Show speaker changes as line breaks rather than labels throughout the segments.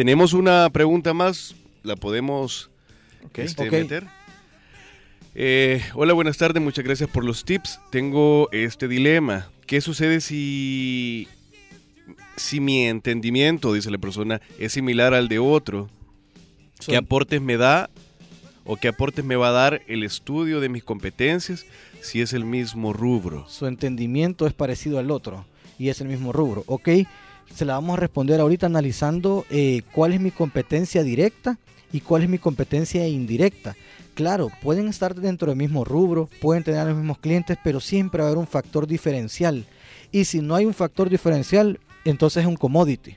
Tenemos una pregunta más, la podemos este, meter. Eh, hola, buenas tardes, muchas gracias por los tips. Tengo este dilema. ¿Qué sucede si, si mi entendimiento, dice la persona, es similar al de otro? ¿Qué aportes me da o qué aportes me va a dar el estudio de mis competencias si es el mismo rubro?
su entendimiento es parecido al otro y es el mismo rubro, ¿ok? Se la vamos a responder ahorita analizando eh, cuál es mi competencia directa y cuál es mi competencia indirecta. Claro, pueden estar dentro del mismo rubro, pueden tener los mismos clientes, pero siempre va a haber un factor diferencial. Y si no hay un factor diferencial, entonces es un commodity.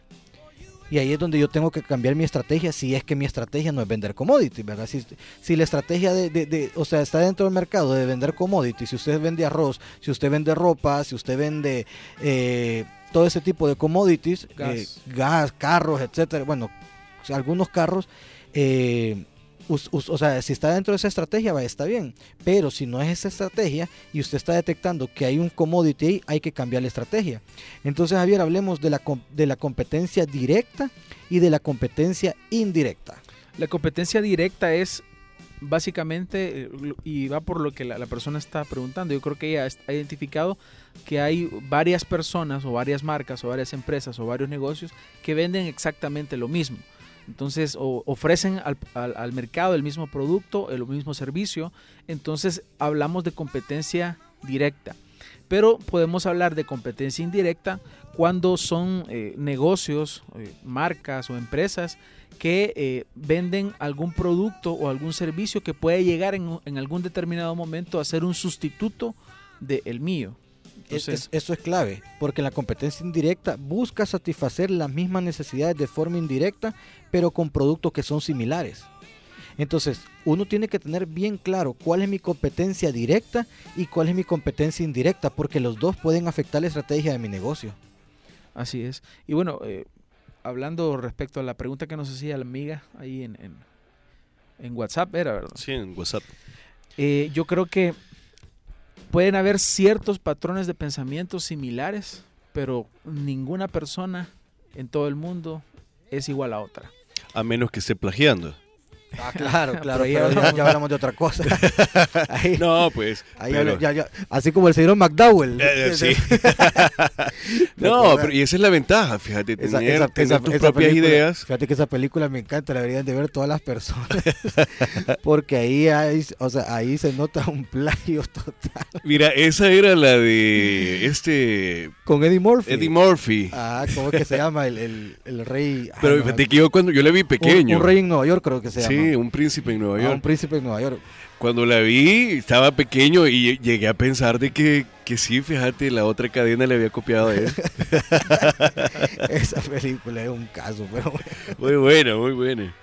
Y ahí es donde yo tengo que cambiar mi estrategia si es que mi estrategia no es vender commodity, ¿verdad? Si, si la estrategia de, de- o sea, está dentro del mercado de vender commodity, si usted vende arroz, si usted vende ropa, si usted vende eh, todo ese tipo de commodities,
Gas.
eh, gas carros, etcétera, bueno, algunos carros, eh, us- us- o sea, si está dentro de esa estrategia, va, está bien. Pero si no es esa estrategia y usted está detectando que hay un commodity ahí, hay que cambiar la estrategia. Entonces, Javier, hablemos de la, de la competencia directa y de la competencia indirecta.
La competencia directa es básicamente, eh, y va por lo que la, persona está preguntando, yo creo que ella ha identificado que hay varias personas o varias marcas o varias empresas o varios negocios que venden exactamente lo mismo. Entonces, ofrecen al mercado el mismo producto, el mismo servicio. Entonces, hablamos de competencia directa. Pero podemos hablar de competencia indirecta cuando son eh, negocios, eh, marcas o empresas que eh, venden algún producto o algún servicio que puede llegar en, en algún determinado momento a ser un sustituto del mío.
Es-
Entonces,
es- eso es clave, porque la competencia indirecta busca satisfacer las mismas necesidades de forma indirecta, pero con productos que son similares. Entonces, uno tiene que tener bien claro cuál es mi competencia directa y cuál es mi competencia indirecta, porque los dos pueden afectar la estrategia de mi negocio.
así es. Y bueno, eh, hablando respecto a la pregunta que nos hacía la amiga ahí en, en, en WhatsApp, era verdad.
Sí, en WhatsApp.
Eh, yo creo que pueden haber ciertos patrones de pensamiento similares, pero ninguna persona en todo el mundo es igual a otra.
A menos que esté plagiando.
Ah, claro, claro,
ahí hablamos-
ya hablamos de otra cosa. Ahí-
No, pues.
ahí
pero-
ya- ya- así como el señor McDowell.
Eh, eh, sí. no, pero y esa es la ventaja, fíjate, tener,
Esa- esa-
tener
esa-
tus propias
película-
ideas.
Fíjate que esa película me encanta, la deberían de ver todas las personas. Porque ahí hay, o sea, ahí se nota un plagio total.
Mira, esa era la de este
Con Eddie Murphy.
Eddie Murphy.
Ah, ¿cómo es que se llama? El, el, el rey. ah,
pero
no,
fíjate que yo cuando yo la vi
un-
pequeño.
Un, rey en Nueva York creo que se llama.
sí, un príncipe en Nueva
Ah,
York.
un príncipe en Nueva York.
Cuando la vi, estaba pequeño y llegué a pensar de que, que sí, fíjate, la otra cadena le había copiado a él.
Esa película es un caso, pero bueno.
Muy buena, muy buena.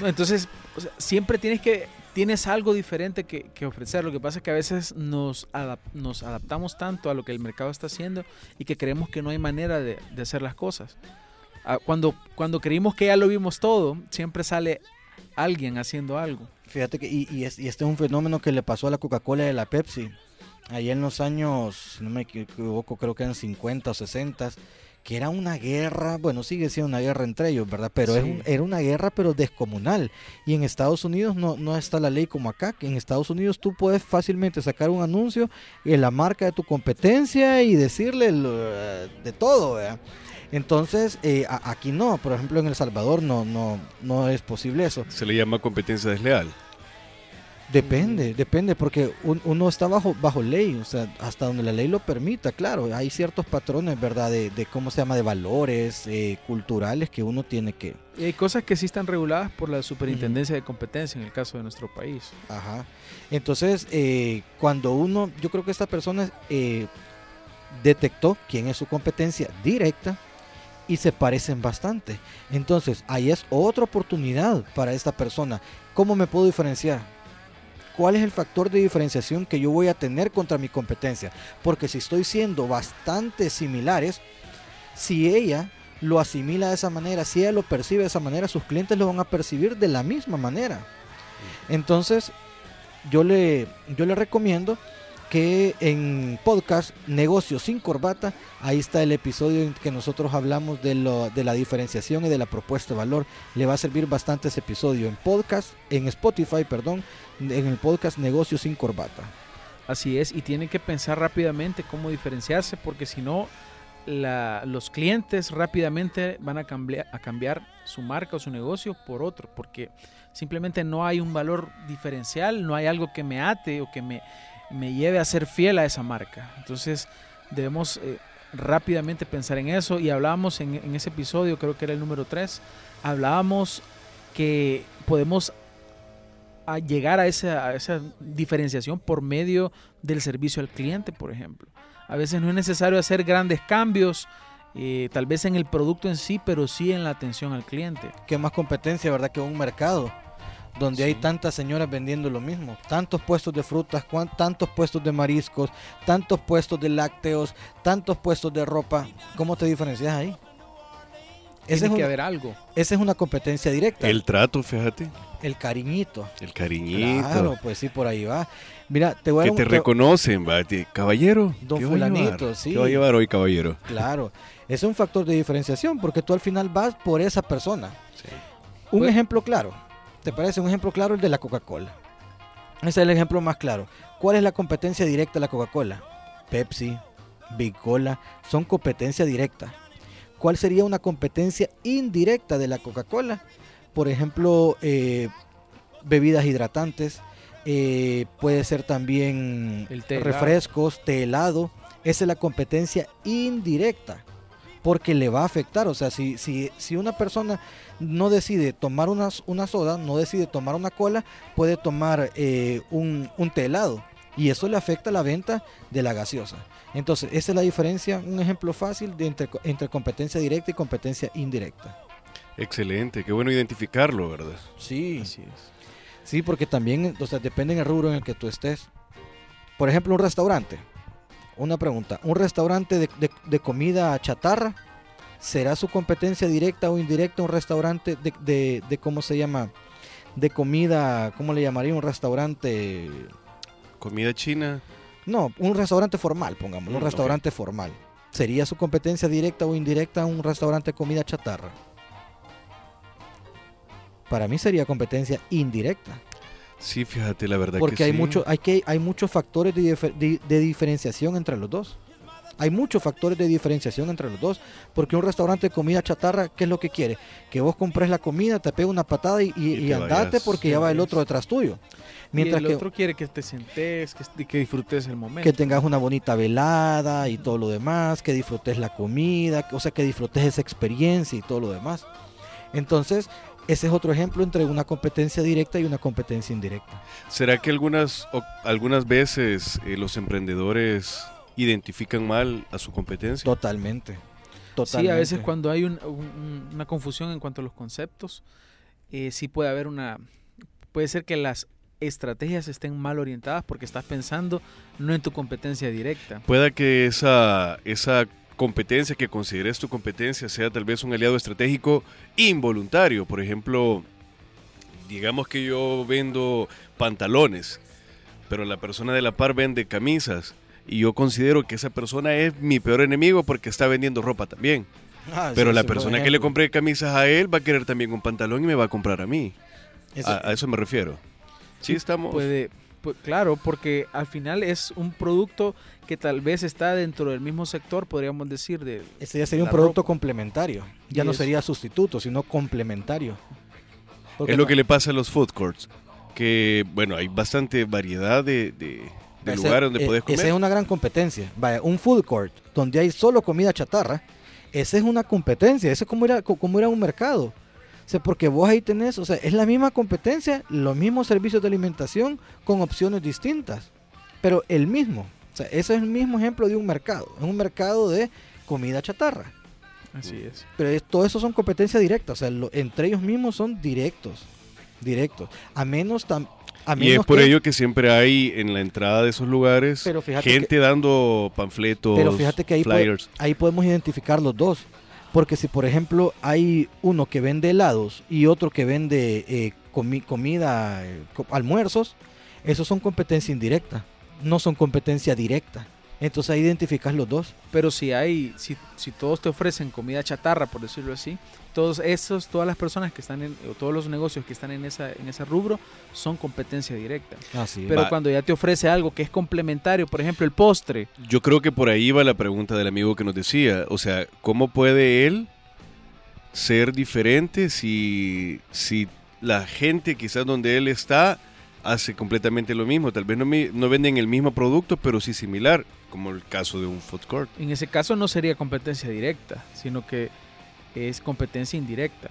No, Entonces, o sea, siempre tienes que tienes algo diferente que, que ofrecer. Lo que pasa es que a veces nos, adap- nos adaptamos tanto a lo que el mercado está haciendo y que creemos que no hay manera de, de hacer las cosas. Ah, Cuando, cuando creímos que ya lo vimos todo, siempre sale alguien haciendo algo.
Fíjate que, y, y es- y este es un fenómeno que le pasó a la Coca-Cola y a la Pepsi. Allá en los años, si no me equivoco, creo que eran 50 o 60, que era una guerra, bueno, sigue siendo una guerra entre ellos, ¿verdad? Pero es
Sí.
un- era una guerra, pero descomunal. Y en Estados Unidos no, no está la ley como acá, que en Estados Unidos tú puedes fácilmente sacar un anuncio en la marca de tu competencia y decirle lo- de todo, ¿verdad? Entonces, eh, a- aquí no, por ejemplo, en El Salvador no, no, no es posible eso.
Se le llama competencia desleal.
Depende, depende, porque un- uno está bajo, bajo ley, o sea, hasta donde la ley lo permita, claro, hay ciertos patrones, ¿verdad? De, de cómo se llama, de valores eh, culturales que uno tiene que...
Y hay cosas que sí están reguladas por la Superintendencia de Competencia en el caso de nuestro país.
Ajá. Entonces, eh, cuando uno, yo creo que esta persona eh, detectó quién es su competencia directa y se parecen bastante. Entonces, ahí es otra oportunidad para esta persona. ¿Cómo me puedo diferenciar? ¿Cuál es el factor de diferenciación que yo voy a tener contra mi competencia? Porque si estoy siendo bastante similares, si ella lo asimila de esa manera, si ella lo percibe de esa manera, sus clientes lo van a percibir de la misma manera. Entonces, yo le, yo le recomiendo que en podcast Negocios sin Corbata, ahí está el episodio en que nosotros hablamos de, lo, de la diferenciación y de la propuesta de valor. Le va a servir bastante ese episodio en podcast, en Spotify, perdón, en el podcast Negocios sin Corbata.
Así es, y tiene que pensar rápidamente cómo diferenciarse, porque si no, los clientes rápidamente van a a cambiar su marca o su negocio por otro, porque simplemente no hay un valor diferencial, no hay algo que me ate o que me, me lleve a ser fiel a esa marca. Entonces debemos eh, rápidamente pensar en eso y hablábamos en, ese episodio, creo que era el número 3, hablábamos que podemos llegar a esa, diferenciación por medio del servicio al cliente, por ejemplo. A veces no es necesario hacer grandes cambios, eh, tal vez en el producto en sí, pero sí en la atención al cliente.
¿Qué más competencia, verdad, que un mercado? Donde hay tantas señoras vendiendo lo mismo, tantos puestos de frutas, tantos puestos de mariscos, tantos puestos de lácteos, tantos puestos de ropa, ¿cómo te diferencias ahí?
Tiene que haber algo.
Esa es una competencia directa.
El trato, fíjate.
El cariñito.
El cariñito.
Claro, pues sí, por ahí va. Mira, te voy
a... Que te reconocen, va. Caballero.
Don fulanito, sí.
¿Qué va a llevar hoy, caballero?
Claro. Es un factor de diferenciación porque tú al final vas por esa persona. Sí. Un pues ejemplo claro. ¿Te parece? Un ejemplo claro el de la Coca-Cola. Ese es el ejemplo más claro. ¿Cuál es la competencia directa de la Coca-Cola? Pepsi, Big Cola, son competencia directa. ¿Cuál sería una competencia indirecta de la Coca-Cola? Por ejemplo, eh, bebidas hidratantes, eh, puede ser también refrescos, té helado. Esa es la competencia indirecta, porque le va a afectar. O sea, si, si, si una persona no decide tomar una, una soda, no decide tomar una cola, puede tomar eh, un, un té helado. Y eso le afecta la venta de la gaseosa. Entonces, esa es la diferencia, un ejemplo fácil de entre, entre competencia directa y competencia indirecta.
Excelente, qué bueno identificarlo, ¿verdad?
Sí. Así es. Sí, porque también, o sea, depende del rubro en el que tú estés. Por ejemplo, un restaurante. Una pregunta, ¿un restaurante de, de, comida chatarra será su competencia directa o indirecta un restaurante de, de, de, cómo se llama? De comida, ¿cómo le llamaría? Un restaurante...
Comida china.
No, un restaurante formal, pongamos, un mm, restaurante formal. ¿Sería su competencia directa o indirecta un restaurante de comida chatarra? Para mí sería competencia indirecta.
Sí, fíjate, la verdad
Porque
que
hay
sí.
mucho, hay que hay muchos factores de, de diferenciación entre los dos. Hay muchos factores de diferenciación entre los dos. Porque un restaurante de comida chatarra, ¿qué es lo que quiere? Que vos compres la comida, te pegue una patada y, andate porque ya va el otro detrás tuyo.
Mientras y el otro quiere que te sentes, que, que, disfrutes el momento.
Que tengas una bonita velada y todo lo demás, que disfrutes la comida, o sea, que disfrutes esa experiencia y todo lo demás. Entonces, ese es otro ejemplo entre una competencia directa y una competencia indirecta.
¿Será que algunas, algunas veces eh, los emprendedores identifican mal a su competencia?
Totalmente.
Sí, a veces cuando hay una confusión en cuanto a los conceptos, eh, sí puede haber una... Puede ser que las estrategias estén mal orientadas porque estás pensando no en tu competencia directa.
Pueda que esa, esa competencia que consideres tu competencia sea tal vez un aliado estratégico involuntario. Por ejemplo, digamos que yo vendo pantalones, pero la persona de la par vende camisas y yo considero que esa persona es mi peor enemigo porque está vendiendo ropa también. Ah, Pero la persona que le compré camisas a él va a querer también un pantalón y me va a comprar a mí. a, eso me refiero. Sí, estamos.
Puede, claro, porque al final es un producto que tal vez está dentro del mismo sector, podríamos decir. De
Ese ya sería un producto complementario. Ya no sería sustituto, sino complementario.
es lo que le pasa a los food courts. Que, bueno, hay bastante variedad de de lugares donde puedes comer.
Esa es una gran competencia. Vaya, un food court donde hay solo comida chatarra, esa es una competencia, ese es como ir a, como ir un mercado. O sea, porque vos ahí tenés, o sea, es la misma competencia, los mismos servicios de alimentación con opciones distintas, pero el mismo. O sea, ese es el mismo ejemplo de un mercado, es un mercado de comida chatarra.
Así es.
Pero es- todo eso son competencias directas, o sea, lo- entre ellos mismos son directos, directos. A menos, tam- a
Y
menos
es por
que-
ello que siempre hay en la entrada de esos lugares
Pero
gente dando panfletos,
Pero fíjate que ahí
flyers.
ahí podemos identificar los dos. Porque si por ejemplo hay uno que vende helados y otro que vende eh, comi- comida, eh, co- almuerzos, esos son competencia indirecta, no son competencia directa. Entonces ahí identificas los dos.
Pero si hay, si, si todos te ofrecen comida chatarra, por decirlo así, todos esos, todas las personas que están en, o todos los negocios que están en esa, en ese rubro, son competencia directa.
Así
Pero
Va.
cuando ya te ofrece algo que es complementario, por ejemplo el postre,
Yo creo que por ahí va la pregunta del amigo que nos decía. O sea, ¿cómo puede él ser diferente si, si la gente quizás donde él está hace completamente lo mismo? Tal vez no, no venden el mismo producto, pero sí similar, como el caso de un food court.
en ese caso no sería competencia directa, sino que es competencia indirecta.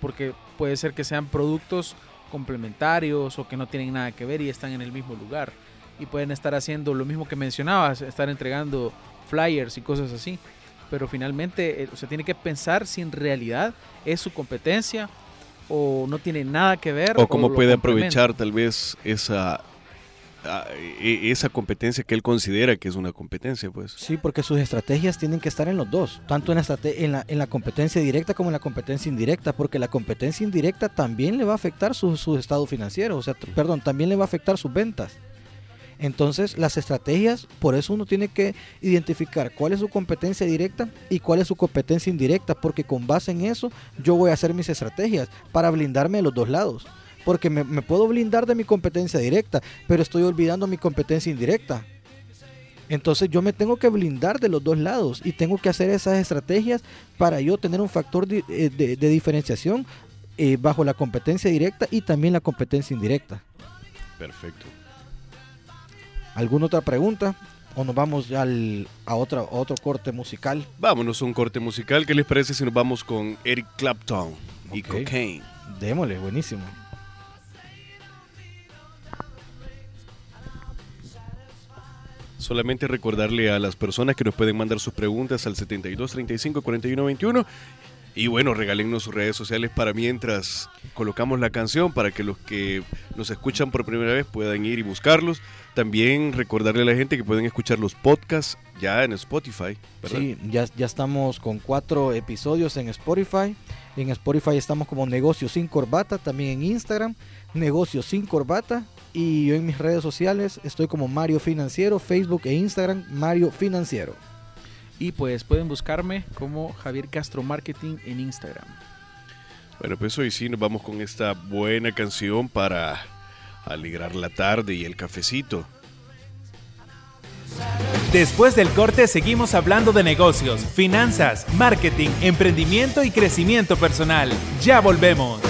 Porque puede ser que sean productos complementarios o que no tienen nada que ver y están en el mismo lugar. Y pueden estar haciendo lo mismo que mencionabas, estar entregando flyers y cosas así. Pero finalmente, eh, o sea, tiene que pensar si en realidad es su competencia o no tiene nada que ver.
O cómo puede aprovechar tal vez esa, e- esa competencia que él considera que es una competencia, pues.
Sí, porque sus estrategias tienen que estar en los dos, tanto en la, estrate- en la, en la competencia directa como en la competencia indirecta, porque la competencia indirecta también le va a afectar su, su estado financiero, o sea, perdón, también le va a afectar sus ventas. Entonces, las estrategias, por eso uno tiene que identificar cuál es su competencia directa y cuál es su competencia indirecta, porque con base en eso yo voy a hacer mis estrategias para blindarme de los dos lados. Porque me, puedo blindar de mi competencia directa, pero estoy olvidando mi competencia indirecta. Entonces yo me tengo que blindar de los dos lados y tengo que hacer esas estrategias para yo tener un factor eh, de, de diferenciación eh, bajo la competencia directa y también la competencia indirecta.
Perfecto.
¿Alguna otra pregunta? ¿O nos vamos ya al- a, otra, a otro corte musical?
Vámonos a un corte musical. ¿Qué les parece si nos vamos con Eric Clapton y. Cocaine?
Démosle, buenísimo.
Solamente recordarle a las personas que nos pueden mandar sus preguntas al 72 35 41 21 y bueno, regálennos sus redes sociales para mientras colocamos la canción para que los que nos escuchan por primera vez puedan ir y buscarlos. También recordarle a la gente que pueden escuchar los podcasts ya en Spotify, ¿verdad?
Sí, ya, ya estamos con cuatro episodios en Spotify. En Spotify estamos como Negocios sin Corbata, también en Instagram, Negocios sin Corbata. Y yo en mis redes sociales estoy como Mario Financiero, Facebook e Instagram, Mario Financiero.
Y pues pueden buscarme como Javier Castro Marketing en Instagram.
Bueno, pues hoy sí nos vamos con esta buena canción para alegrar la tarde y el cafecito.
Después del corte seguimos hablando de negocios, finanzas, marketing, emprendimiento y crecimiento personal. Ya volvemos.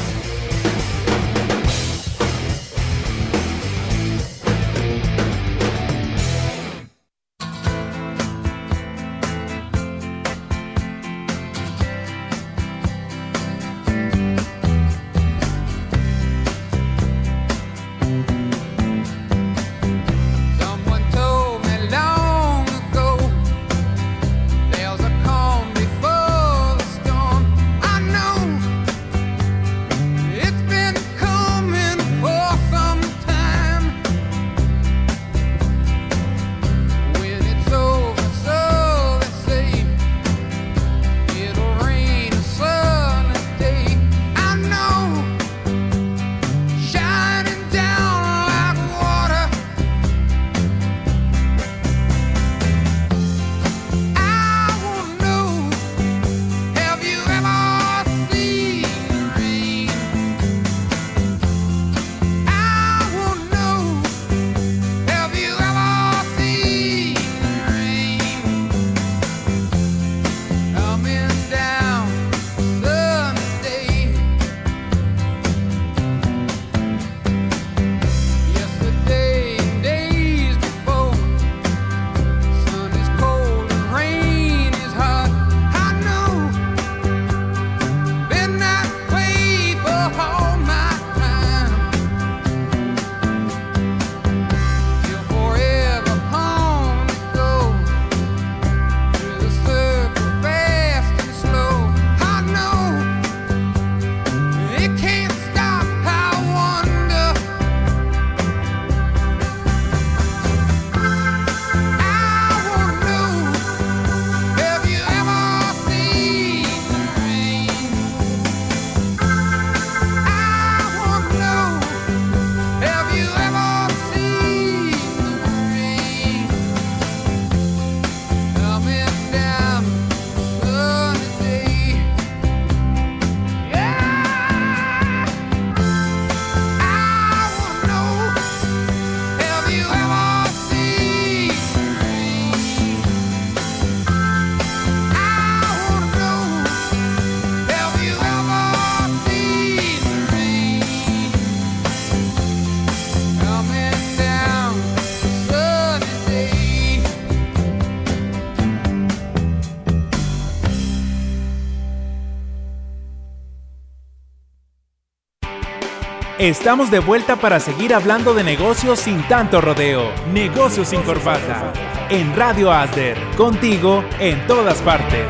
Estamos de vuelta para seguir hablando de negocios sin tanto rodeo. Negocios sin corbata. En Radio Asder. Contigo en todas partes.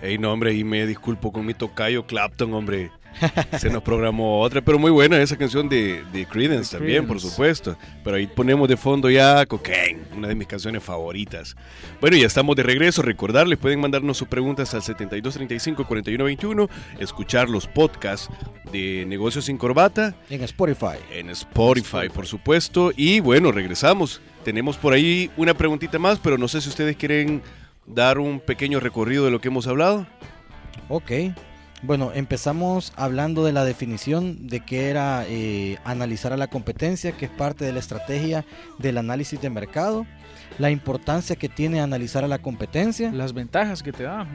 Ey, no, hombre, y me disculpo con mi tocayo Clapton, hombre. Se nos programó otra, pero muy buena esa canción de, de Creedence
De
también, por supuesto. Pero ahí ponemos de fondo ya Cocaine, una de mis canciones favoritas. Bueno, ya estamos de regreso. Recordarles, pueden mandarnos sus preguntas al 7235-4121, escuchar los podcasts de Negocios sin Corbata
En Spotify.
en Spotify, por supuesto. Y bueno, regresamos. Tenemos por ahí una preguntita más, pero no sé si ustedes quieren dar un pequeño recorrido de lo que hemos hablado.
Ok. Bueno, empezamos hablando de la definición de qué era eh, analizar a la competencia, que es parte de la estrategia del análisis de mercado, la importancia que tiene analizar a la competencia,
Las ventajas que te da.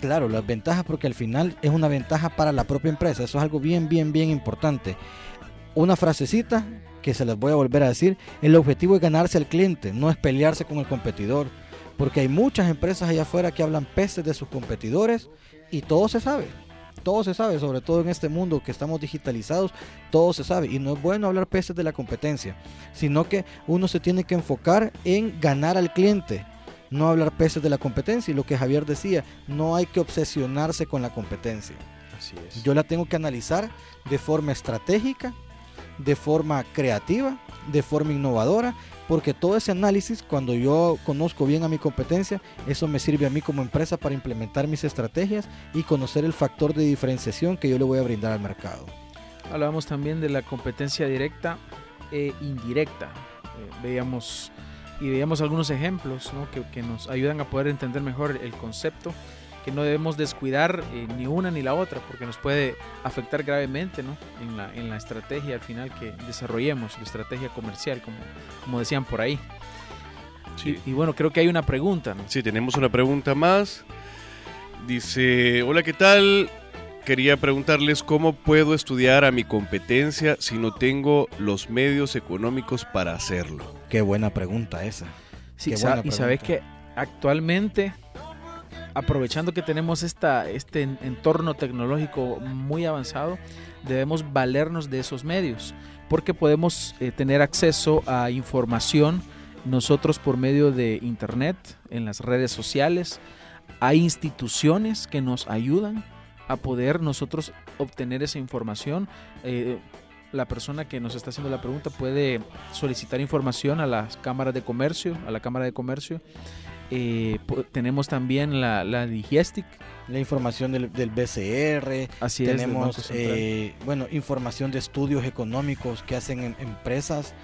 claro, las ventajas porque al final es una ventaja para la propia empresa, eso es algo bien, bien, bien importante. Una frasecita que se las voy a volver a decir, el objetivo es ganarse al cliente, no es pelearse con el competidor, porque hay muchas empresas allá afuera que hablan peces de sus competidores y todo se sabe. Todo se sabe, sobre todo en este mundo que estamos digitalizados, todo se sabe. Y no es bueno hablar peces de la competencia, sino que uno se tiene que enfocar en ganar al cliente, no hablar peces de la competencia. Y lo que Javier decía, no hay que obsesionarse con la competencia.
Así es.
Yo la tengo que analizar de forma estratégica, de forma creativa, de forma innovadora, porque todo ese análisis, cuando yo conozco bien a mi competencia, eso me sirve a mí como empresa para implementar mis estrategias y conocer el factor de diferenciación que yo le voy a brindar al mercado.
Hablábamos también de la competencia directa e indirecta. Eh, veíamos y veíamos algunos ejemplos que, que nos ayudan a poder entender mejor el concepto, que no debemos descuidar eh, ni una ni la otra, porque nos puede afectar gravemente ¿no? en, la, en la estrategia al final que desarrollemos, la estrategia comercial, como, como decían por ahí.
Sí.
Y, y bueno, creo que hay una pregunta. ¿no?
Sí, tenemos una pregunta más. Dice, hola, ¿qué tal? Quería preguntarles cómo puedo estudiar a mi competencia si no tengo los medios económicos para hacerlo.
Qué buena pregunta esa.
Sí,
Qué
sa-
buena
y sabes que
pregunta.
actualmente, aprovechando que tenemos esta, este en- entorno tecnológico muy avanzado, debemos valernos de esos medios, porque podemos eh, tener acceso a información nosotros por medio de internet, en las redes sociales. Hay instituciones que nos ayudan a poder nosotros obtener esa información. Eh, la persona que nos está haciendo la pregunta puede solicitar información a las cámaras de comercio, a la Cámara de Comercio. Eh, tenemos también la, la Digestic,
La información del, del BCR,
así es, del Banco
tenemos eh, bueno información de estudios económicos que hacen en- empresas.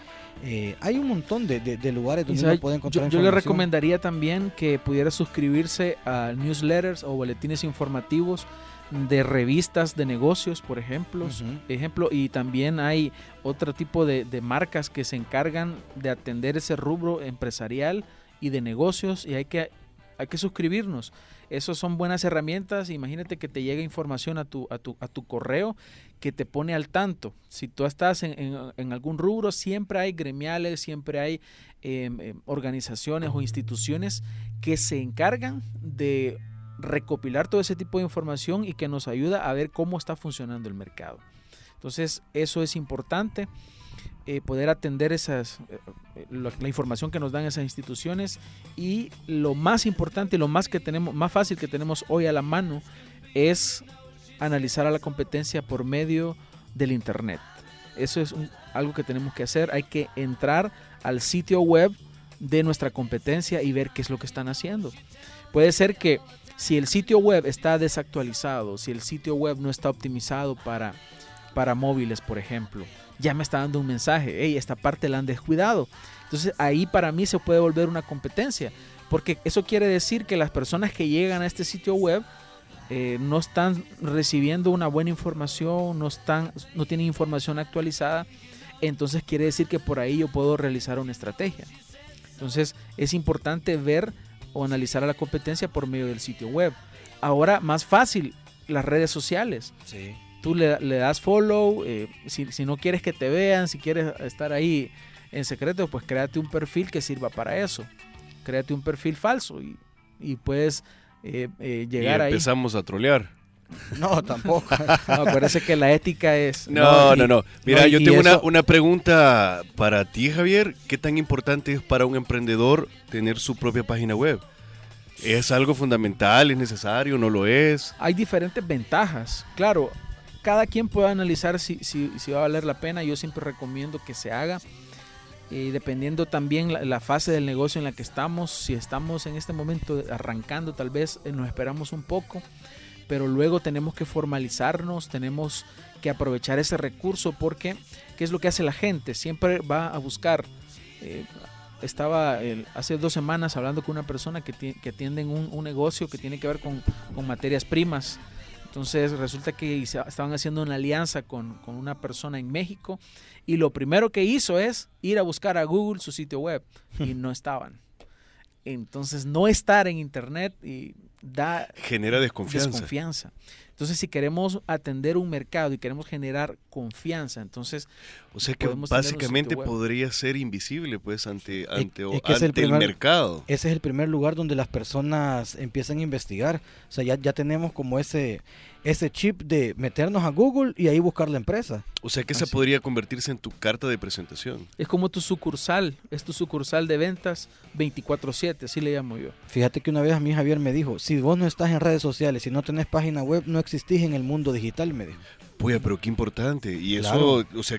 Eh, hay un montón de, de- de lugares donde uno puede
yo,
encontrar
yo le recomendaría también que pudiera suscribirse a newsletters o boletines informativos de revistas de negocios, por ejemplo. Ejemplo y también hay otro tipo de, de marcas que se encargan de atender ese rubro empresarial y de negocios y hay que hay que suscribirnos. Esas son buenas herramientas. Imagínate que te llega información a tu a tu a tu correo que te pone al tanto. Si tú estás en, en- algún rubro siempre hay gremiales siempre hay eh, eh, organizaciones o instituciones que se encargan de recopilar todo ese tipo de información y que nos ayuda a ver cómo está funcionando el mercado. Entonces, eso es importante, eh, poder atender esas, eh, eh, la información que nos dan esas instituciones y lo más importante y lo más que tenemos, más fácil que tenemos hoy a la mano es analizar a la competencia por medio del internet. Eso es algo que tenemos que hacer. Hay que entrar al sitio web de nuestra competencia y ver qué es lo que están haciendo. Puede ser que si el sitio web está desactualizado, si el sitio web no está optimizado para, para móviles, por ejemplo, ya me está dando un mensaje, hey, esta parte la han descuidado. Entonces ahí para mí se puede volver una competencia, porque eso quiere decir que las personas que llegan a este sitio web eh, no están recibiendo una buena información, no, están, no tienen información actualizada, entonces quiere decir que por ahí yo puedo realizar una estrategia. Entonces es importante ver o analizar a la competencia por medio del sitio web. Ahora más fácil, las redes sociales.
Sí.
Tú le, le das follow, eh, si, si no quieres que te vean, si quieres estar ahí en secreto, pues créate un perfil que sirva para eso. Créate un perfil falso y, y puedes eh, eh, llegar
y
ahí.
empezamos a trolear.
No, tampoco.
No, acuérdese que la ética es...
No,
y-
no, no. Mira,
no,
yo tengo una, una pregunta para ti, Javier. ¿Qué tan importante es para un emprendedor tener su propia página web? ¿Es algo fundamental? ¿Es necesario? ¿No lo es?
hay diferentes ventajas. Claro, cada quien puede analizar si, si, va a valer la pena. Yo siempre recomiendo que se haga. dependiendo también la, la fase del negocio en la que estamos. Si estamos en este momento arrancando, tal vez eh, nos esperamos un poco. Pero luego tenemos que formalizarnos, tenemos que aprovechar ese recurso porque, ¿qué es lo que hace la gente? Siempre va a buscar. eh, estaba hace dos semanas hablando con una persona que, que atiende en un, negocio que tiene que ver con materias primas. Entonces resulta que estaban haciendo una alianza con, con una persona en México y lo primero que hizo es ir a buscar a Google su sitio web y no estaban. Entonces no estar en internet y da
Genera desconfianza.
desconfianza. Entonces si queremos atender un mercado y queremos generar confianza, entonces
O sea que básicamente podría ser invisible pues ante, ante,
es el
ante el,
primer-
mercado.
Ese es el primer lugar donde las personas empiezan a investigar. O sea, ya, ya tenemos como ese, ese chip de meternos a Google y ahí buscar la empresa.
O sea que esa
Así.
podría convertirse en tu carta de presentación.
es como tu sucursal, es tu sucursal de ventas 24/7, así le llamo yo.
Fíjate que una vez a mí Javier me dijo, si vos no estás en redes sociales, si no tenés página web, no existís en el mundo digital, me dijo.
Puya, pero qué importante. Y
Claro.
eso, o sea,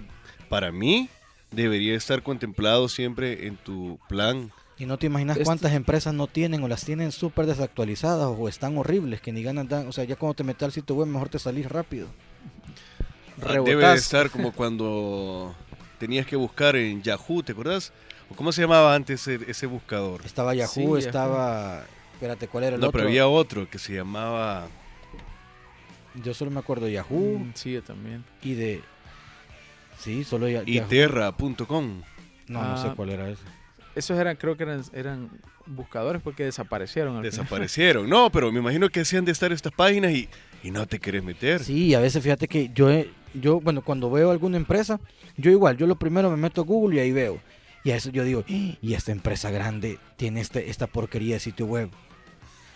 para mí debería estar contemplado siempre en tu plan.
Y no te imaginas
Este-
cuántas empresas no tienen o las tienen súper desactualizadas o están horribles, que ni ganas dan. O sea, ya cuando te metes al sitio web, mejor te salís rápido.
Ah, Debe de
Rebotás.
estar como cuando tenías que buscar en Yahoo, ¿te acuerdas? ¿O cómo se llamaba antes ese, ese buscador?
Estaba Yahoo,
Sí, Yahoo.
estaba... Espérate, ¿cuál era el
No,
otro?
pero había otro que se llamaba...
Yo solo me acuerdo de Yahoo
Mm, sí, yo también.
y de... Sí, solo ya- Yahoo.
Iterra.com.
No, no sé
Ah,
cuál era ese.
Esos eran, creo que eran, eran buscadores porque desaparecieron.
Desaparecieron. No, pero me imagino que hacían de estar estas páginas y, y no te querés meter.
Sí, a veces fíjate que yo, he- yo, bueno, cuando veo alguna empresa, yo igual, yo lo primero me meto a Google y ahí veo. Y a eso yo digo, "Ah, y esta empresa grande tiene este, esta porquería de sitio web.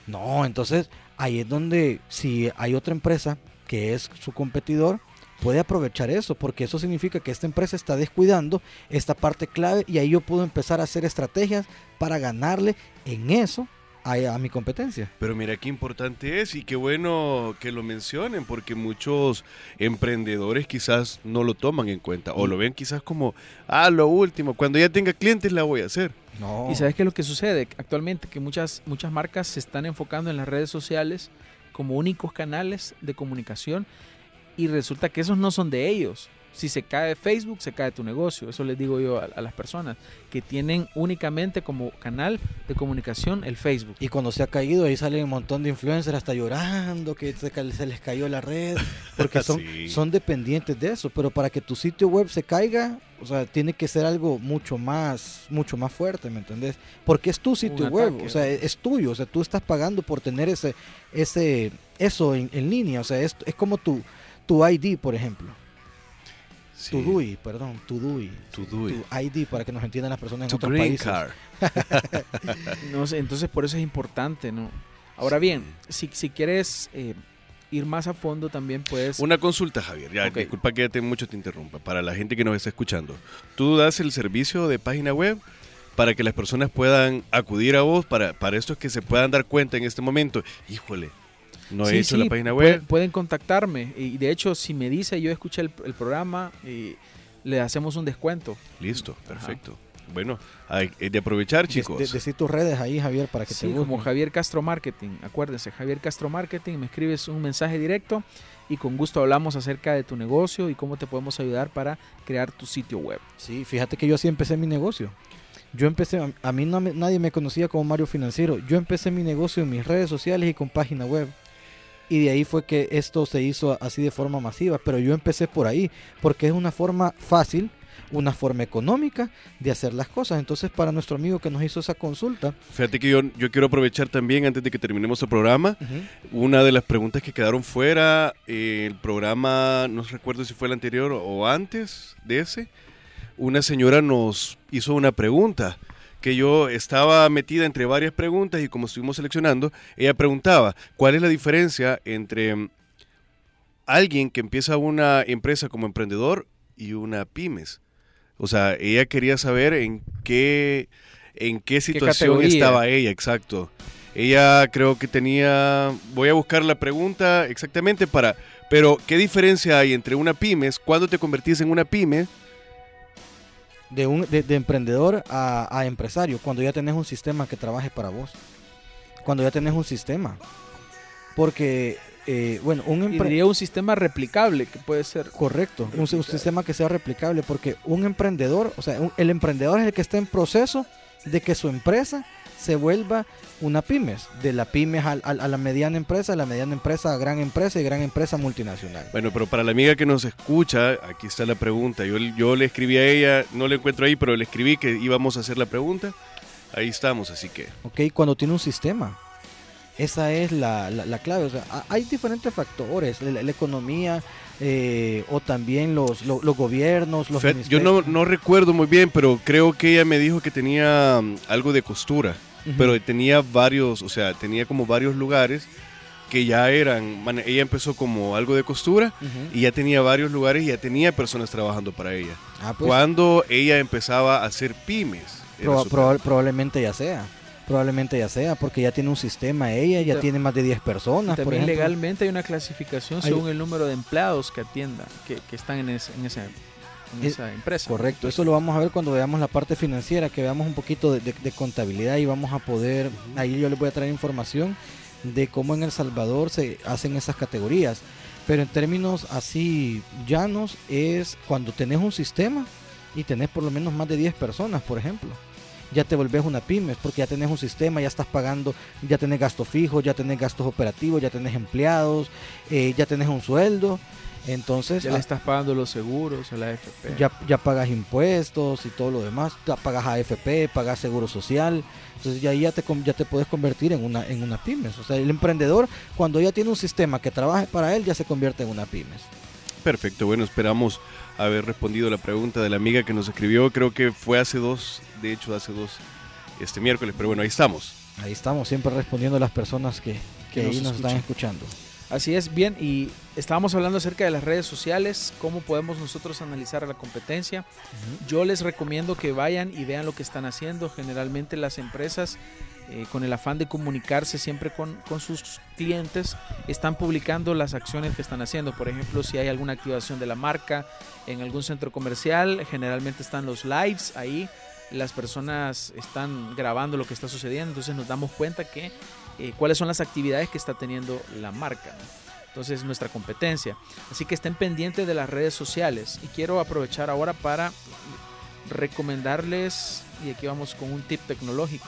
No, entonces ahí es donde si hay otra empresa que es su competidor, puede aprovechar eso, porque eso significa que esta empresa está descuidando esta parte clave y ahí yo puedo empezar a hacer estrategias para ganarle en eso a, a mi competencia.
Pero mira qué importante es y qué bueno que lo mencionen porque muchos emprendedores quizás no lo toman en cuenta o lo ven quizás como, ah, lo último, cuando ya tenga clientes la voy a hacer.
No.
¿Y sabes qué es lo que sucede? Actualmente que muchas, muchas marcas se están enfocando en las redes sociales como únicos canales de comunicación y resulta que esos no son de ellos. Si se cae Facebook, se cae tu negocio. Eso les digo yo a, a las personas que tienen únicamente como canal de comunicación el Facebook.
Y cuando se ha caído, ahí salen un montón de influencers hasta llorando, que se, les cayó la red, porque son,
Sí.
son dependientes de eso. Pero para que tu sitio web se caiga, o sea, tiene que ser algo mucho más, mucho más fuerte, ¿me entendés? Porque es tu sitio
Un
web,
ataque,
o sea, es, es tuyo, o sea, tú estás pagando por tener ese, ese, eso en, en línea, o sea, es, es como tu, tu ID, por ejemplo.
Sí.
Tu DUI, perdón, tu DUI.
Tu DUI.
Tu ID, para que nos entiendan las personas en
Tu
otros
green
países.
card.
No sé, entonces por eso es importante, ¿no? Ahora bien, si, si quieres eh, ir más a fondo también puedes...
Una consulta, Javier. Ya,
Ok.
disculpa que te mucho te interrumpa. Para la gente que nos está escuchando, tú das el servicio de página web para que las personas puedan acudir a vos para, para estos que se puedan dar cuenta en este momento. Híjole, no he
Sí,
hecho
sí,
la página web.
Pueden, contactarme y de hecho si me dice yo escuché el, el programa y le hacemos un descuento.
Listo, perfecto. Bueno, hay hay de aprovechar, chicos.
de- Decí tus redes ahí, Javier, para que
Sí,
te
como
busquen.
Javier Castro Marketing. Acuérdense, Javier Castro Marketing, me escribes un mensaje directo y con gusto hablamos acerca de tu negocio y cómo te podemos ayudar para crear tu sitio web.
Sí, fíjate que yo así empecé mi negocio. Yo empecé, a- mí no nadie me conocía como Mario Financiero. Yo empecé mi negocio en mis redes sociales y con página web. Y de ahí fue que esto se hizo así de forma masiva. Pero yo empecé por ahí, porque es una forma fácil una forma económica de hacer las cosas. Entonces, para nuestro amigo que nos hizo esa consulta,
Fíjate que yo, yo quiero aprovechar también, antes de que terminemos el programa, una de las preguntas que quedaron fuera, eh, el programa, no recuerdo si fue el anterior o antes de ese, una señora nos hizo una pregunta que yo estaba metida entre varias preguntas y como estuvimos seleccionando, ella preguntaba, ¿cuál es la diferencia entre mm, alguien que empieza una empresa como emprendedor y una pymes? O sea, ella quería saber en qué, en qué situación estaba ella, exacto. Ella creo que tenía, voy a buscar la pregunta exactamente para, pero ¿qué diferencia hay entre una pymes? ¿Cuándo te convertís en una pyme?
De, un, de, de emprendedor a, a empresario, cuando ya tenés un sistema que trabaje para vos. Cuando ya tenés un sistema. Porque, eh, bueno, un emprendedor...
un sistema replicable que puede ser.
Correcto, un, un sistema que sea replicable, porque un emprendedor, o sea, un- el emprendedor es el que está en proceso de que su empresa se vuelva una pymes, de la pymes a, la mediana empresa, de la mediana empresa a gran empresa y gran empresa multinacional.
Bueno, pero para la amiga que nos escucha, aquí está la pregunta. Yo, yo le escribí a ella, no la encuentro ahí, pero le escribí que íbamos a hacer la pregunta. Ahí estamos, así que...
¿ok? Cuando tiene un sistema. Esa es la, la- la clave. O sea, ha- hay diferentes factores, la, la economía eh, o también los, lo- los gobiernos, los
yo no, no recuerdo muy bien, pero creo que ella me dijo que tenía mm, algo de costura. Pero tenía varios, o sea, tenía como varios lugares que ya eran, man- ella empezó como algo de costura y ya tenía varios lugares y ya tenía personas trabajando para ella.
Ah, pues,
Cuando ella empezaba a hacer pymes.
Proba- probablemente ya sea. Probablemente ya sea, porque ya tiene un sistema ella, ya tiene más de 10 personas, por
También
ejemplo.
legalmente hay una clasificación
Hay-
según el número de empleados que atienda, que, que están en, ese- en esa, en
Es-
esa empresa.
Correcto, eso lo vamos a ver cuando veamos la parte financiera, que veamos un poquito de, de- de contabilidad y vamos a poder, ahí yo les voy a traer información de cómo en El Salvador se hacen esas categorías. Pero en términos así llanos es cuando tenés un sistema y tenés por lo menos más de 10 personas, por ejemplo. Ya te volvés una pymes porque ya tenés un sistema, ya estás pagando, ya tenés gastos fijos, ya tenés gastos operativos, ya tenés empleados, eh, ya tenés un sueldo. Entonces,
Ya
ah,
le estás pagando los seguros a la AFP.
ya, ya pagas impuestos y todo lo demás, ya pagas AFP, pagas seguro social, entonces ya ahí ya te, con- ya te puedes convertir en una, en una pymes. O sea, el emprendedor cuando ya tiene un sistema que trabaje para él ya se convierte en una pymes.
Perfecto, bueno, esperamos haber respondido la pregunta de la amiga que nos escribió. Creo que fue hace dos, de hecho hace dos, este miércoles, pero bueno, ahí estamos.
Ahí estamos siempre respondiendo a las personas que, que
Que nos
ahí nos están
escuchan.
escuchando.
Así es, bien, y estábamos hablando acerca de las redes sociales, cómo podemos nosotros analizar a la competencia. Yo les recomiendo que vayan y vean lo que están haciendo. Generalmente las empresas, eh, con el afán de comunicarse siempre con, con sus clientes, están publicando las acciones que están haciendo. Por ejemplo, si hay alguna activación de la marca en algún centro comercial, generalmente están los lives ahí. Las personas están grabando lo que está sucediendo, entonces nos damos cuenta que eh, cuáles son las actividades que está teniendo la marca. ¿no? Entonces, nuestra competencia. Así que estén pendientes de las redes sociales. Y quiero aprovechar ahora para recomendarles, y aquí vamos con un tip tecnológico.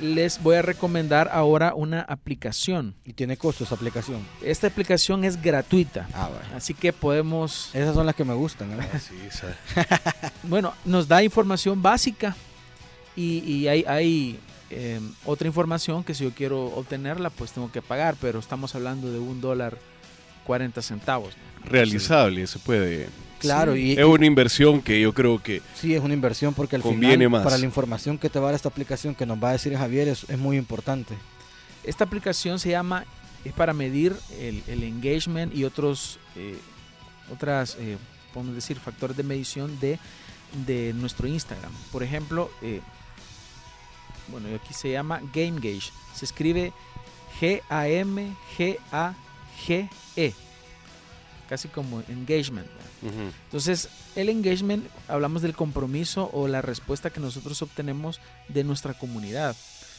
Les voy a recomendar ahora una aplicación.
Y tiene costo esa aplicación.
Esta aplicación es gratuita.
Ah.
Así que podemos,
Esas son las que me gustan. ¿eh?
Así, esa-
bueno, nos da información básica y, y hay, hay eh, otra información que si yo quiero obtenerla, pues tengo que pagar, pero estamos hablando de un dólar 40 centavos. ¿no?
realizable, se puede.
Claro,
Sí.
y,
Es una inversión que yo creo que
Sí, es una inversión porque al
Conviene
final,
más.
para la información que te va a dar esta aplicación que nos va a decir Javier, es, es muy importante.
Esta aplicación se llama, es para medir el, el engagement y otros, eh, otras, eh, podemos decir, factores de medición de, de nuestro Instagram. Por ejemplo, eh, bueno, y aquí se llama Game Gauge. Se escribe G-A-M-G-A-G-E. Casi como engagement. Entonces, el engagement, hablamos del compromiso o la respuesta que nosotros obtenemos de nuestra comunidad.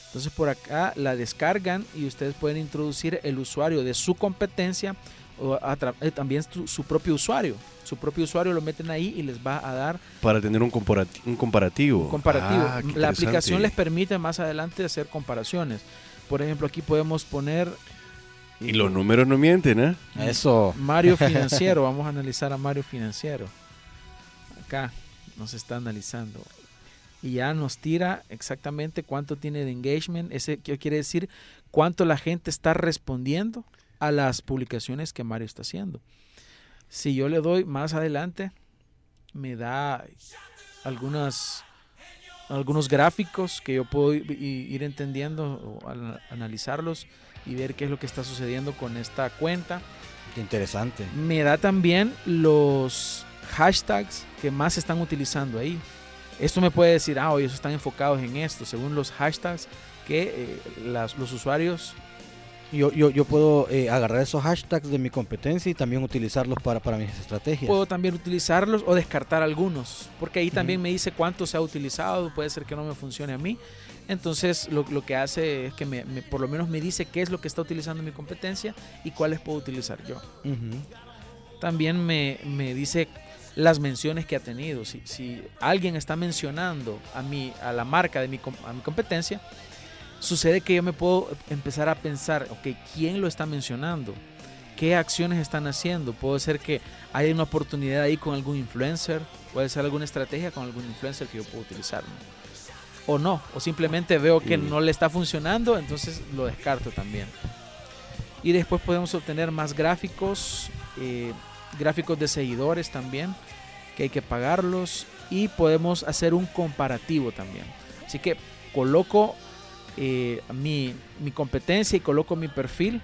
Entonces, por acá la descargan y ustedes pueden introducir el usuario de su competencia o a tra- eh, también su, su propio usuario. Su propio usuario lo meten ahí y les va a dar
para tener un, comparati- un comparativo.
un comparativo.
Ah,
la aplicación les permite más adelante hacer comparaciones. Por ejemplo, aquí podemos poner
Y los números no mienten, ¿eh?
Eso.
Mario Financiero. Vamos a analizar a Mario Financiero. acá nos está analizando y ya nos tira exactamente cuánto tiene de engagement. Ese quiere decir cuánto la gente está respondiendo a las publicaciones que Mario está haciendo. Si yo le doy más adelante, me da algunas algunos gráficos que yo puedo ir entendiendo o ana- analizarlos y ver qué es lo que está sucediendo con esta cuenta.
Qué interesante.
Me da también los hashtags que más se están utilizando ahí. Esto me puede decir, ah, oye, están enfocados en esto, según los hashtags que eh, las- los usuarios
Yo, yo, yo puedo eh, agarrar esos hashtags de mi competencia y también utilizarlos para, para mis estrategias.
puedo también utilizarlos o descartar algunos, porque ahí también me dice cuánto se ha utilizado, puede ser que no me funcione a mí. Entonces lo, lo que hace es que me, me- por lo menos me dice qué es lo que está utilizando mi competencia y cuáles puedo utilizar yo.
Ujú.
También me, me dice las menciones que ha tenido. Si, si alguien está mencionando a, mi, a la marca de mi, a mi competencia, sucede que yo me puedo empezar a pensar, ok, ¿quién lo está mencionando? ¿Qué acciones están haciendo? Puede ser que haya una oportunidad ahí con algún influencer, puede ser alguna estrategia con algún influencer que yo puedo utilizar. ¿no? O no, o simplemente veo que no le está funcionando, entonces lo descarto también. Y después podemos obtener más gráficos, eh, gráficos de seguidores también, que hay que pagarlos. Y podemos hacer un comparativo también. Así que coloco eh, mi, mi competencia y coloco mi perfil.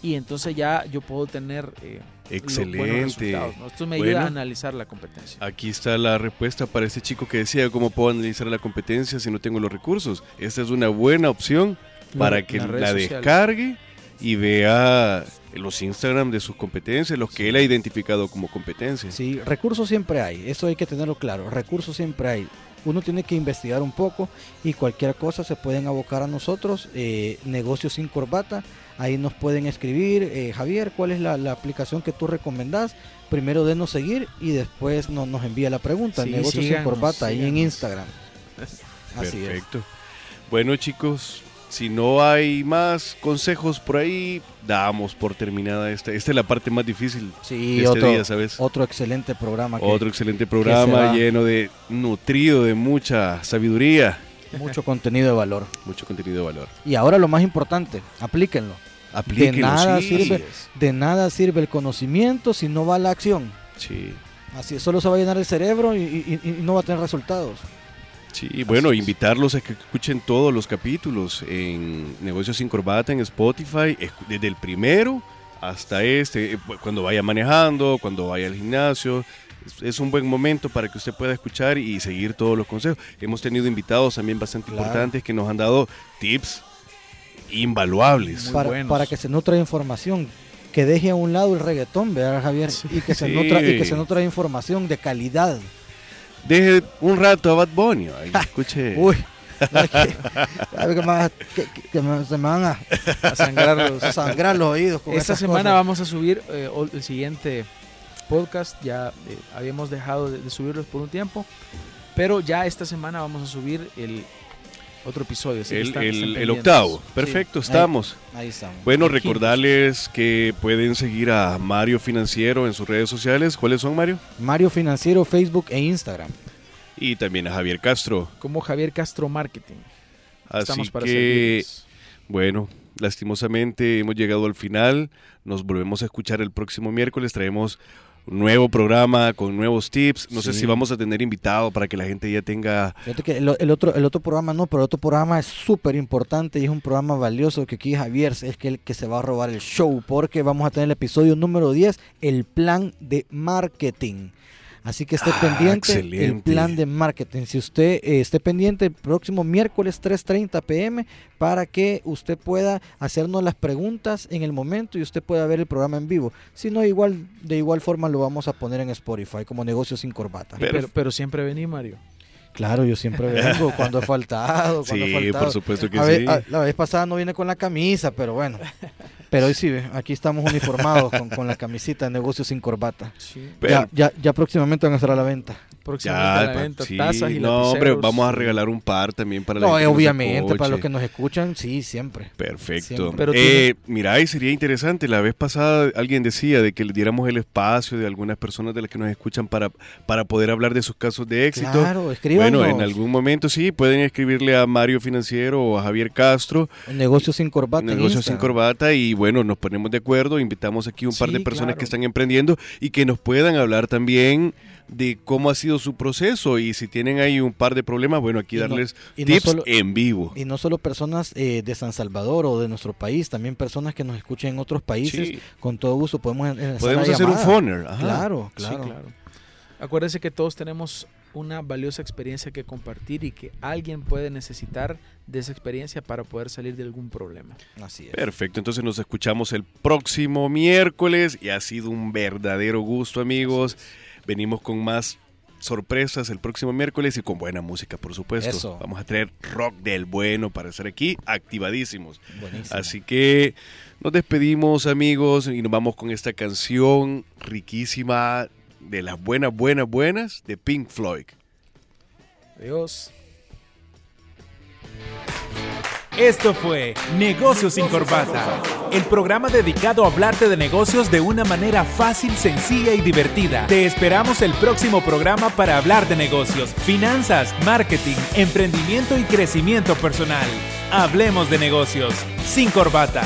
Y entonces ya yo puedo tener eh,
Excelente.
resultados, ¿no? Esto me ayuda
Bueno.
a analizar la competencia.
Aquí está la respuesta para este chico que decía cómo puedo analizar la competencia si no tengo los recursos. Esta es una buena opción para
La-
que la descargue y vea los Instagram de sus competencias, los que él ha identificado como competencias.
Sí, recursos siempre hay, eso hay que tenerlo claro, recursos siempre hay. Uno tiene que investigar un poco y cualquier cosa se pueden abocar a nosotros, eh, negocios sin corbata, ahí nos pueden escribir, eh, Javier, ¿cuál es la, la aplicación que tú recomendás? Primero denos seguir y después no- nos envía la pregunta,
Sí,
negocios sin
síganos,
corbata, ahí en. Instagram. Así es.
Perfecto. Bueno chicos, si no hay más consejos por ahí, damos por terminada esta. Esta es la parte más difícil
Sí,
de este
otro,
día, ¿sabes?
otro excelente programa que
Otro excelente programa lleno de nutrido de mucha sabiduría,
mucho contenido de valor.
mucho contenido de valor.
Y ahora lo más importante, aplíquenlo.
Aplíquenlo,
nada
sí.
sirve. De nada sirve el conocimiento si no va la acción.
Sí.
Así solo se va a llenar el cerebro y, y- y no va a tener resultados.
Sí, bueno,
es.
invitarlos a que escuchen todos los capítulos en Negocios sin Corbata en Spotify, escu- desde el primero hasta este, eh, cuando vaya manejando, cuando vaya al gimnasio. Es, un buen momento para que usted pueda escuchar y seguir todos los consejos. Hemos tenido invitados también bastante
Claro.
importantes que nos han dado tips invaluables.
Muy
Para, para que se nutra de información. Que deje a un lado el reggaetón, ¿verdad, Javier? Y que se
Sí.
nutra, y que se nutra de información de calidad.
Deje un rato a Bad Bunny, ahí, escuche.
Uy. es que- a ver que que- me- se me van a
A sangrar los-
sangrar los oídos. Con
Esta semana
cosas.
vamos a subir eh, el siguiente podcast. Ya eh, habíamos dejado de, de subirlos por un tiempo, pero ya esta semana vamos a subir el otro episodio. así que
el,
están-
el- octavo.
Sí.
Perfecto, estamos.
Ahí estamos.
Bueno, recordarles que pueden seguir a Mario Financiero en sus redes sociales. ¿Cuáles son, Mario?
Mario Financiero, Facebook e Instagram.
Y también a Javier Castro.
Como Javier Castro Marketing.
Así
Estamos para
que,
servirles.
bueno, lastimosamente hemos llegado al final. Nos volvemos a escuchar el próximo miércoles. Traemos un nuevo programa con nuevos tips. No sé si vamos a tener invitado para que la gente ya tenga...
Fíjate que el, el otro, el otro programa no, pero el otro programa es súper importante y es un programa valioso que aquí Javier es que el que se va a robar el show porque vamos a tener el episodio número 10, el plan de marketing. Así que esté
Ah,
pendiente el plan de marketing. Si usted eh, esté pendiente el próximo miércoles 3.30 pm para que usted pueda hacernos las preguntas en el momento y usted pueda ver el programa en vivo. Si no, igual, de igual forma lo vamos a poner en Spotify como negocio sin corbata.
Pero-
Pero, pero siempre vení, Mario.
Claro, yo siempre vengo cuando he faltado, cuando he
Sí,
faltado.
por supuesto que
A
sí.
a- la vez pasada no vine con la camisa, pero bueno. Pero hoy sí, ve, aquí estamos uniformados con, con la camisita de negocios sin corbata.
Sí.
Pero-
Ya, ya, ya próximamente van a estar a la venta.
Próximamente a la
pa-
venta,
sí,
tazas y
no, hombre, vamos a regalar un par también para la
No,
gente
eh, obviamente, para los que nos escuchan, sí, siempre.
Perfecto.
Siempre.
Pero
eh, mira, y sería interesante. La vez pasada alguien decía de que le diéramos el espacio de algunas personas de las que nos escuchan para, para poder hablar de sus casos de éxito.
Claro, escríbanos.
Bueno, en algún momento sí, pueden escribirle a Mario Financiero o a Javier Castro,
Negocios sin corbata.
Negocios sin. Corbata, y bueno, nos ponemos de acuerdo, invitamos aquí un par
Sí,
de personas
claro.
que están emprendiendo y que nos puedan hablar también de cómo ha sido su proceso y si tienen ahí un par de problemas, bueno, aquí
Y no-
darles
no
tips
solo-
en vivo.
Y no solo personas eh, de San Salvador o de nuestro país, también personas que nos escuchen en otros países.
Sí.
Con todo gusto podemos
Podemos hacer un phoner. ajá.
Claro,
Sí,
claro.
claro. Acuérdense que todos tenemos una valiosa experiencia que compartir y que alguien puede necesitar de esa experiencia para poder salir de algún problema.
Así es.
Perfecto, entonces nos escuchamos el próximo miércoles y ha sido un verdadero gusto amigos. Venimos con más sorpresas el próximo miércoles y con buena música, por supuesto.
Eso.
Vamos a traer rock del bueno para estar aquí activadísimos.
Buenísimo.
Así que nos despedimos amigos y nos vamos con esta canción riquísima de las buenas, buenas, buenas de Pink Floyd.
Adiós.
Esto fue Negocios sin Corbata, el programa dedicado a hablarte de negocios de una manera fácil, sencilla y divertida. Te esperamos el próximo programa para hablar de negocios, finanzas, marketing, emprendimiento y crecimiento personal. Hablemos de negocios sin corbata.